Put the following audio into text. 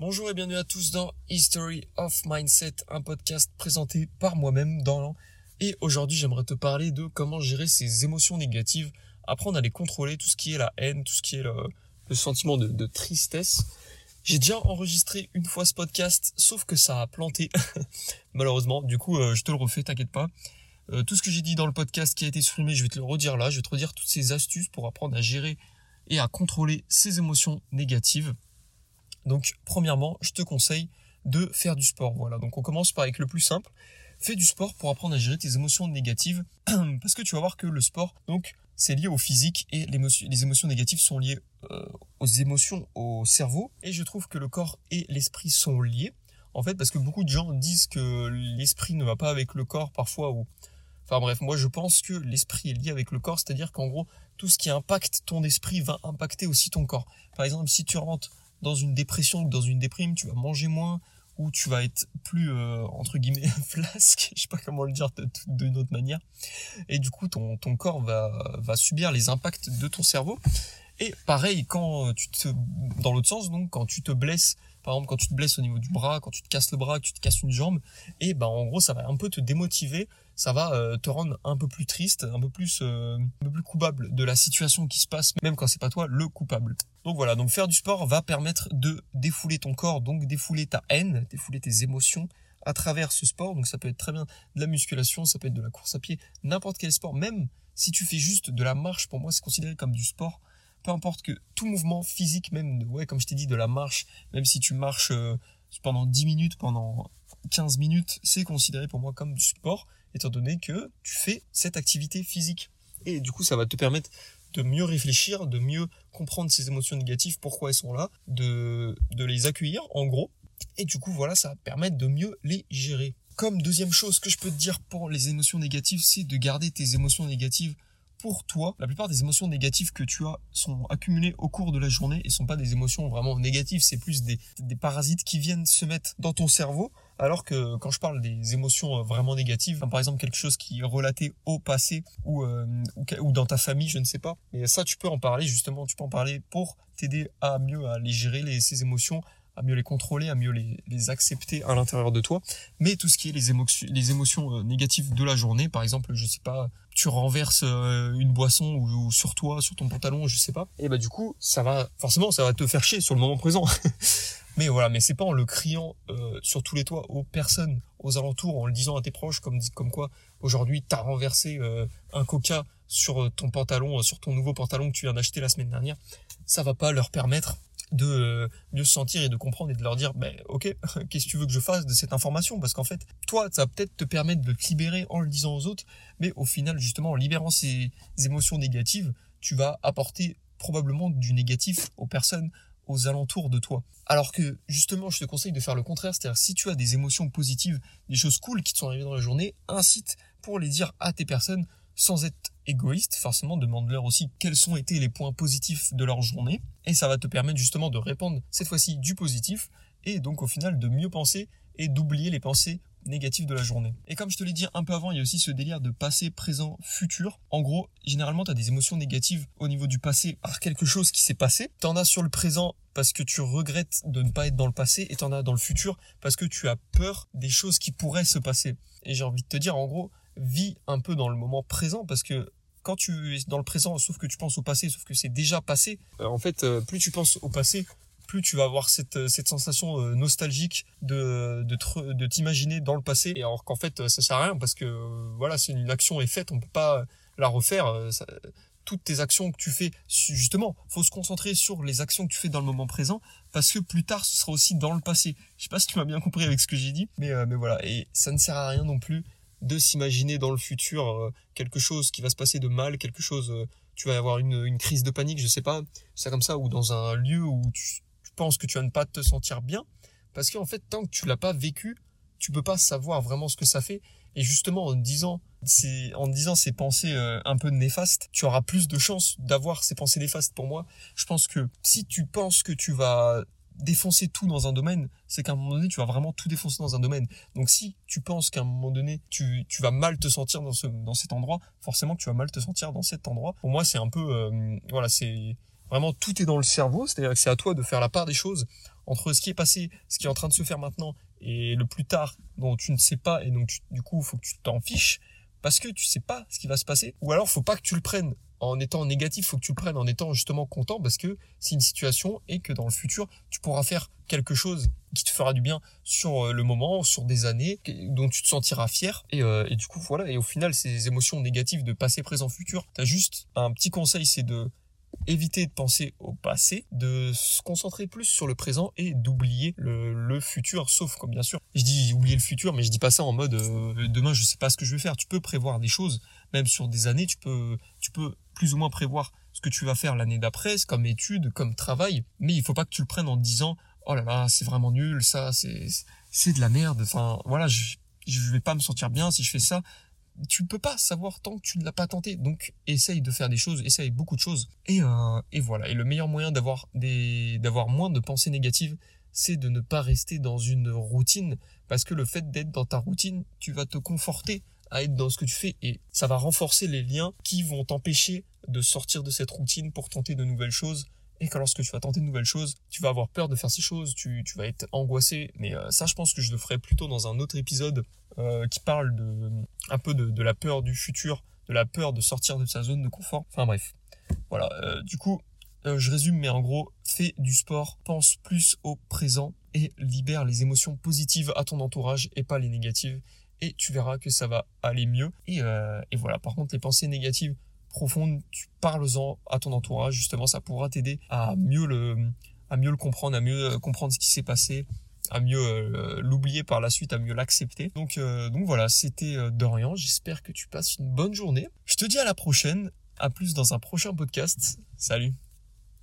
Bonjour et bienvenue à tous dans History of Mindset, un podcast présenté par moi-même dans Et aujourd'hui, j'aimerais te parler de comment gérer ses émotions négatives, apprendre à les contrôler, tout ce qui est la haine, tout ce qui est le, sentiment de, tristesse. J'ai déjà enregistré une fois ce podcast, sauf que ça a planté, malheureusement. Du coup, euh, je te le refais, t'inquiète pas. Euh, tout ce que j'ai dit dans le podcast qui a été supprimé, je vais te le redire là. Je vais te redire toutes ces astuces pour apprendre à gérer et à contrôler ses émotions négatives. Donc, premièrement, je te conseille de faire du sport. Voilà. Donc, on commence par avec le plus simple. Fais du sport pour apprendre à gérer tes émotions négatives. Parce que tu vas voir que le sport, donc, c'est lié au physique et les émotions négatives sont liées euh, aux émotions, au cerveau. Et je trouve que le corps et l'esprit sont liés. En fait, parce que beaucoup de gens disent que l'esprit ne va pas avec le corps parfois ou Enfin bref, moi je pense que l'esprit est lié avec le corps, c'est-à-dire qu'en gros, tout ce qui impacte ton esprit va impacter aussi ton corps. Par exemple, si tu rentres dans une dépression ou dans une déprime, tu vas manger moins ou tu vas être plus euh, entre guillemets flasque, je sais pas comment le dire d'une autre manière. Et du coup, ton, ton corps va, va subir les impacts de ton cerveau. Et pareil, quand tu te, dans l'autre sens, donc, quand tu te blesses, par exemple, quand tu te blesses au niveau du bras, quand tu te casses le bras, que tu te casses une jambe, et ben, en gros, ça va un peu te démotiver, ça va euh, te rendre un peu plus triste, un peu plus, euh, un peu plus coupable de la situation qui se passe, même quand c'est pas toi le coupable. Donc voilà, donc faire du sport va permettre de défouler ton corps, donc défouler ta haine, défouler tes émotions à travers ce sport. Donc ça peut être très bien de la musculation, ça peut être de la course à pied, n'importe quel sport, même si tu fais juste de la marche, pour moi c'est considéré comme du sport. Peu importe que tout mouvement physique, même ouais, comme je t'ai dit, de la marche, même si tu marches euh, pendant 10 minutes, pendant 15 minutes, c'est considéré pour moi comme du sport étant donné que tu fais cette activité physique. Et du coup, ça va te permettre de mieux réfléchir, de mieux comprendre ces émotions négatives, pourquoi elles sont là, de, de les accueillir en gros. Et du coup, voilà, ça va permettre de mieux les gérer. Comme deuxième chose que je peux te dire pour les émotions négatives, c'est de garder tes émotions négatives pour toi. La plupart des émotions négatives que tu as sont accumulées au cours de la journée et sont pas des émotions vraiment négatives, c'est plus des, parasites qui viennent se mettre dans ton cerveau alors que quand je parle des émotions euh, vraiment négatives, par exemple quelque chose qui est relaté au passé ou, euh, ou, dans ta famille, je ne sais pas, mais ça tu peux en parler justement, tu peux en parler pour t'aider à mieux à les gérer ces émotions, à mieux les contrôler, à mieux les, accepter à l'intérieur de toi. Mais tout ce qui est les émotions, les émotions euh, négatives de la journée, par exemple, je sais pas, tu renverses une boisson ou, sur toi, sur ton pantalon, je sais pas, et bah du coup, ça va forcément, ça va te faire chier sur le moment présent. Mais voilà, mais c'est pas en le criant euh, sur tous les toits aux personnes aux alentours, en le disant à tes proches, comme comme quoi aujourd'hui t'as renversé euh, un coca sur euh, ton pantalon, sur ton nouveau pantalon que tu viens d'acheter la semaine dernière, ça va pas leur permettre de mieux se sentir et de comprendre et de leur dire ben ok qu'est-ce que tu veux que je fasse de cette information? Parce qu'en fait toi ça va peut-être te permettre de te libérer en le disant aux autres mais au final justement en libérant ces émotions négatives tu vas apporter probablement du négatif aux personnes aux alentours de toi. Alors que justement, je te conseille de faire le contraire, c'est-à-dire si tu as des émotions positives, des choses cool qui te sont arrivées dans la journée, incite pour les dire à tes personnes sans être égoïste, forcément demande-leur aussi quels sont été les points positifs de leur journée et ça va te permettre justement de répandre cette fois-ci du positif et donc au final de mieux penser et d'oublier les pensées négatif de la journée. Et comme je te l'ai dit un peu avant, il y a aussi ce délire de passé, présent, futur. En gros, généralement, tu as des émotions négatives au niveau du passé par quelque chose qui s'est passé. Tu en as sur le présent parce que tu regrettes de ne pas être dans le passé et tu en as dans le futur parce que tu as peur des choses qui pourraient se passer. Et j'ai envie de te dire, en gros, vis un peu dans le moment présent parce que quand tu es dans le présent, sauf que tu penses au passé, sauf que c'est déjà passé, euh, en fait, euh, plus tu penses au passé, plus tu vas avoir cette, euh, cette sensation nostalgique de, de, t'imaginer dans le passé. Et alors qu'en fait, ça sert à rien parce que voilà, c'est une action est faite, on peut pas la refaire. toutes tes actions que tu fais, justement, faut se concentrer sur les actions que tu fais dans le moment présent parce que plus tard, ce sera aussi dans le passé. Je sais pas si tu m'as bien compris avec ce que j'ai dit, mais, mais voilà. Et ça ne sert à rien non plus de s'imaginer dans le futur quelque chose qui va se passer de mal, quelque chose, tu vas avoir une, crise de panique, je sais pas, c'est comme ça, ou dans un lieu où tu, pense que tu vas ne pas te sentir bien parce qu'en fait tant que tu l'as pas vécu tu peux pas savoir vraiment ce que ça fait. Et justement en disant c'est en disant ces pensées euh, un peu néfastes tu auras plus de chances d'avoir ces pensées néfastes pour moi. Je pense que si tu penses que tu vas défoncer tout dans un domaine, c'est qu'à un moment donné, tu vas vraiment tout défoncer dans un domaine. Donc si tu penses qu'à un moment donné, tu, tu vas mal te sentir dans, ce, dans cet endroit, forcément tu vas mal te sentir dans cet endroit. Pour moi, c'est un peu, euh, voilà, c'est Vraiment, tout est dans le cerveau, c'est-à-dire que c'est à toi de faire la part des choses entre ce qui est passé, ce qui est en train de se faire maintenant et le plus tard dont tu ne sais pas et donc du coup il faut que tu t'en fiches parce que tu sais pas ce qui va se passer ou alors faut pas que tu le prennes en étant négatif, faut que tu le prennes en étant justement content parce que c'est une situation et que dans le futur, tu pourras faire quelque chose qui te fera du bien sur euh, le moment, sur des années, dont tu te sentiras fier. Et, euh, et du coup, voilà. Et au final, ces émotions négatives de passé, présent, futur, t'as juste un petit conseil, c'est de éviter de penser au passé, de se concentrer plus sur le présent et d'oublier le, futur, sauf comme bien sûr, je dis oublier le futur, mais je dis pas ça en mode euh, demain je sais pas ce que je vais faire. Tu peux prévoir des choses, même sur des années, tu peux, tu peux plus ou moins prévoir ce que tu vas faire l'année d'après, comme étude, comme travail, mais il faut pas que tu le prennes en disant oh là là c'est vraiment nul, ça c'est c'est de la merde. Enfin voilà, je je vais pas me sentir bien si je fais ça tu ne peux pas savoir tant que tu ne l'as pas tenté. Donc, essaye de faire des choses, essaye beaucoup de choses. Et, euh, et voilà. Et le meilleur moyen d'avoir d'avoir moins de pensées négatives, c'est de ne pas rester dans une routine. Parce que le fait d'être dans ta routine, tu vas te conforter à être dans ce que tu fais et ça va renforcer les liens qui vont t'empêcher de sortir de cette routine pour tenter de nouvelles choses et que lorsque tu vas tenter de nouvelles choses, tu vas avoir peur de faire ces choses, tu, tu vas être angoissé. Mais euh, ça, je pense que je le ferai plutôt dans un autre épisode euh, qui parle de un peu de, de, la peur du futur, de la peur de sortir de sa zone de confort. Enfin bref, voilà. Euh, du coup, je résume, mais en gros, fais du sport, pense plus au présent et libère les émotions positives à ton entourage et pas les négatives. Et tu verras que ça va aller mieux. Et, et voilà. Par contre, les pensées négatives profonde, tu parles-en à ton entourage, justement, ça pourra t'aider à mieux le, comprendre, à mieux euh, comprendre ce qui s'est passé, à mieux euh, l'oublier par la suite, à mieux l'accepter. Donc, euh, donc voilà, c'était Dorian. J'espère que tu passes une bonne journée. Je te dis à la prochaine. À plus dans un prochain podcast. Salut.